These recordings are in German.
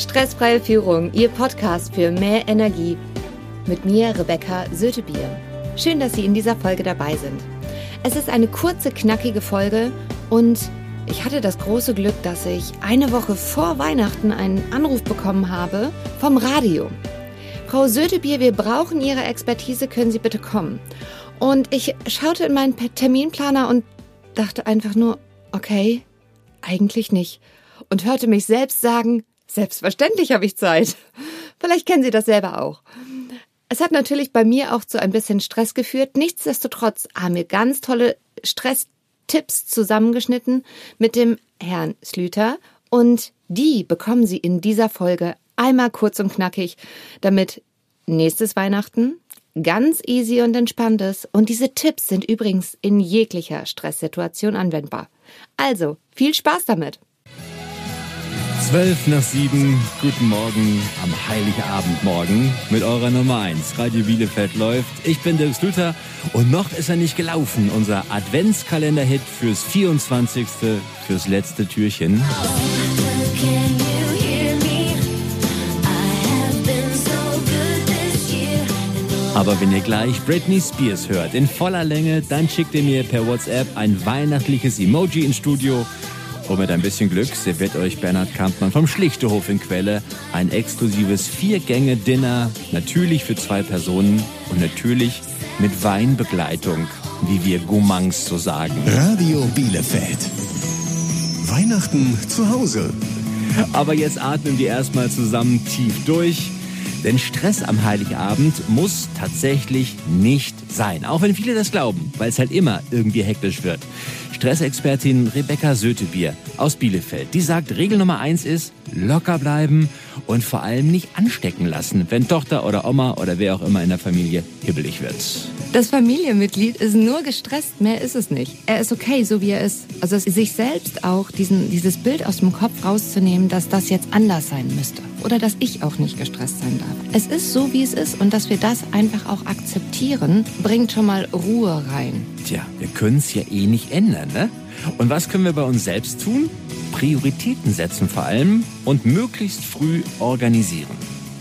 Stressfreie Führung, Ihr Podcast für mehr Energie. Mit mir, Rebecca Sötebier. Schön, dass Sie in dieser Folge dabei sind. Es ist eine kurze, knackige Folge und ich hatte das große Glück, dass ich eine Woche vor Weihnachten einen Anruf bekommen habe vom Radio. Frau Sötebier, wir brauchen Ihre Expertise, können Sie bitte kommen? Und ich schaute in meinen Terminplaner und dachte einfach nur, okay, eigentlich nicht. Und hörte mich selbst sagen, Selbstverständlich habe ich Zeit. Vielleicht kennen Sie das selber auch. Es hat natürlich bei mir auch zu ein bisschen Stress geführt. Nichtsdestotrotz haben wir ganz tolle Stresstipps zusammengeschnitten mit dem Herrn Slüter und die bekommen Sie in dieser Folge einmal kurz und knackig, damit nächstes Weihnachten ganz easy und entspannt ist. Und diese Tipps sind übrigens in jeglicher Stresssituation anwendbar. Also, viel Spaß damit! 12 nach 7, guten Morgen am Heiligabendmorgen mit eurer Nummer 1. Radio Bielefeld läuft. Ich bin Dirk Luther und noch ist er nicht gelaufen. Unser Adventskalender-Hit fürs 24. fürs letzte Türchen. Aber wenn ihr gleich Britney Spears hört in voller Länge, dann schickt ihr mir per WhatsApp ein weihnachtliches Emoji ins Studio und mit ein bisschen Glück serviert euch Bernhard Kampmann vom Schlichtehof in Quelle ein exklusives Vier-Gänge-Dinner, natürlich für zwei Personen und natürlich mit Weinbegleitung, wie wir Gourmands so sagen. Radio Bielefeld. Weihnachten zu Hause. Aber jetzt atmen wir erstmal zusammen tief durch. Denn Stress am Heiligabend muss tatsächlich nicht sein. Auch wenn viele das glauben, weil es halt immer irgendwie hektisch wird. Stressexpertin Rebecca Sötebier aus Bielefeld. Die sagt, Regel Nummer eins ist, locker bleiben und vor allem nicht anstecken lassen, wenn Tochter oder Oma oder wer auch immer in der Familie hibbelig wird. Das Familienmitglied ist nur gestresst, mehr ist es nicht. Er ist okay, so wie er ist. Also sich selbst auch diesen, dieses Bild aus dem Kopf rauszunehmen, dass das jetzt anders sein müsste. Oder dass ich auch nicht gestresst sein darf. Es ist so, wie es ist und dass wir das einfach auch akzeptieren, bringt schon mal Ruhe rein. Tja, wir können es ja eh nicht ändern, ne? Und was können wir bei uns selbst tun? Prioritäten setzen vor allem und möglichst früh organisieren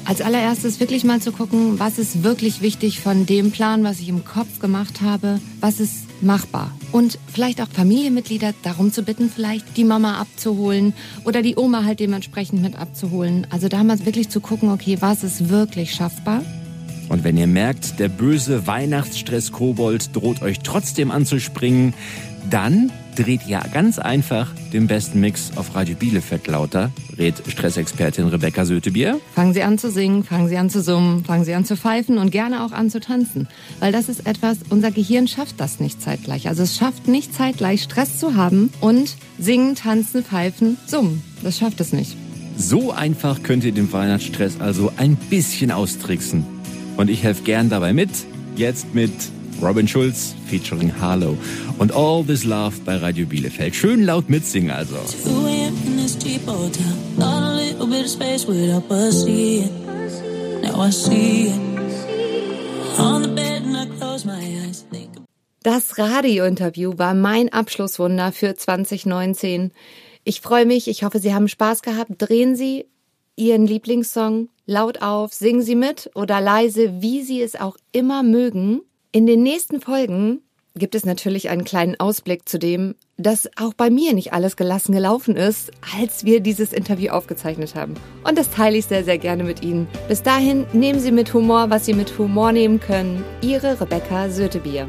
als allererstes wirklich mal zu gucken, was ist wirklich wichtig von dem Plan, was ich im Kopf gemacht habe, was ist machbar. Und vielleicht auch Familienmitglieder darum zu bitten, vielleicht die Mama abzuholen oder die Oma halt dementsprechend mit abzuholen. Also da mal wirklich zu gucken, okay, was ist wirklich schaffbar. Und wenn ihr merkt, der böse Weihnachtsstress-Kobold droht euch trotzdem anzuspringen, dann dreht ihr ganz einfach den besten Mix auf Radio Bielefeld lauter, rät Stressexpertin Rebecca Sötebier. Fangen Sie an zu singen, fangen Sie an zu summen, fangen Sie an zu pfeifen und gerne auch an zu tanzen. Weil das ist etwas, unser Gehirn schafft das nicht zeitgleich. Also es schafft nicht zeitgleich Stress zu haben und singen, tanzen, pfeifen, summen. Das schafft es nicht. So einfach könnt ihr den Weihnachtsstress also ein bisschen austricksen. Und ich helfe gern dabei mit. Jetzt mit Robin Schulz featuring Harlow und All This Love bei Radio Bielefeld. Schön laut mitsingen also. Das Radiointerview war mein Abschlusswunder für 2019. Ich freue mich, ich hoffe, Sie haben Spaß gehabt. Drehen Sie Ihren Lieblingssong laut auf, singen Sie mit oder leise, wie Sie es auch immer mögen. In den nächsten Folgen gibt es natürlich einen kleinen Ausblick zu dem, dass auch bei mir nicht alles gelassen gelaufen ist, als wir dieses Interview aufgezeichnet haben. Und das teile ich sehr, sehr gerne mit Ihnen. Bis dahin nehmen Sie mit Humor, was Sie mit Humor nehmen können. Ihre Rebecca Sötebier.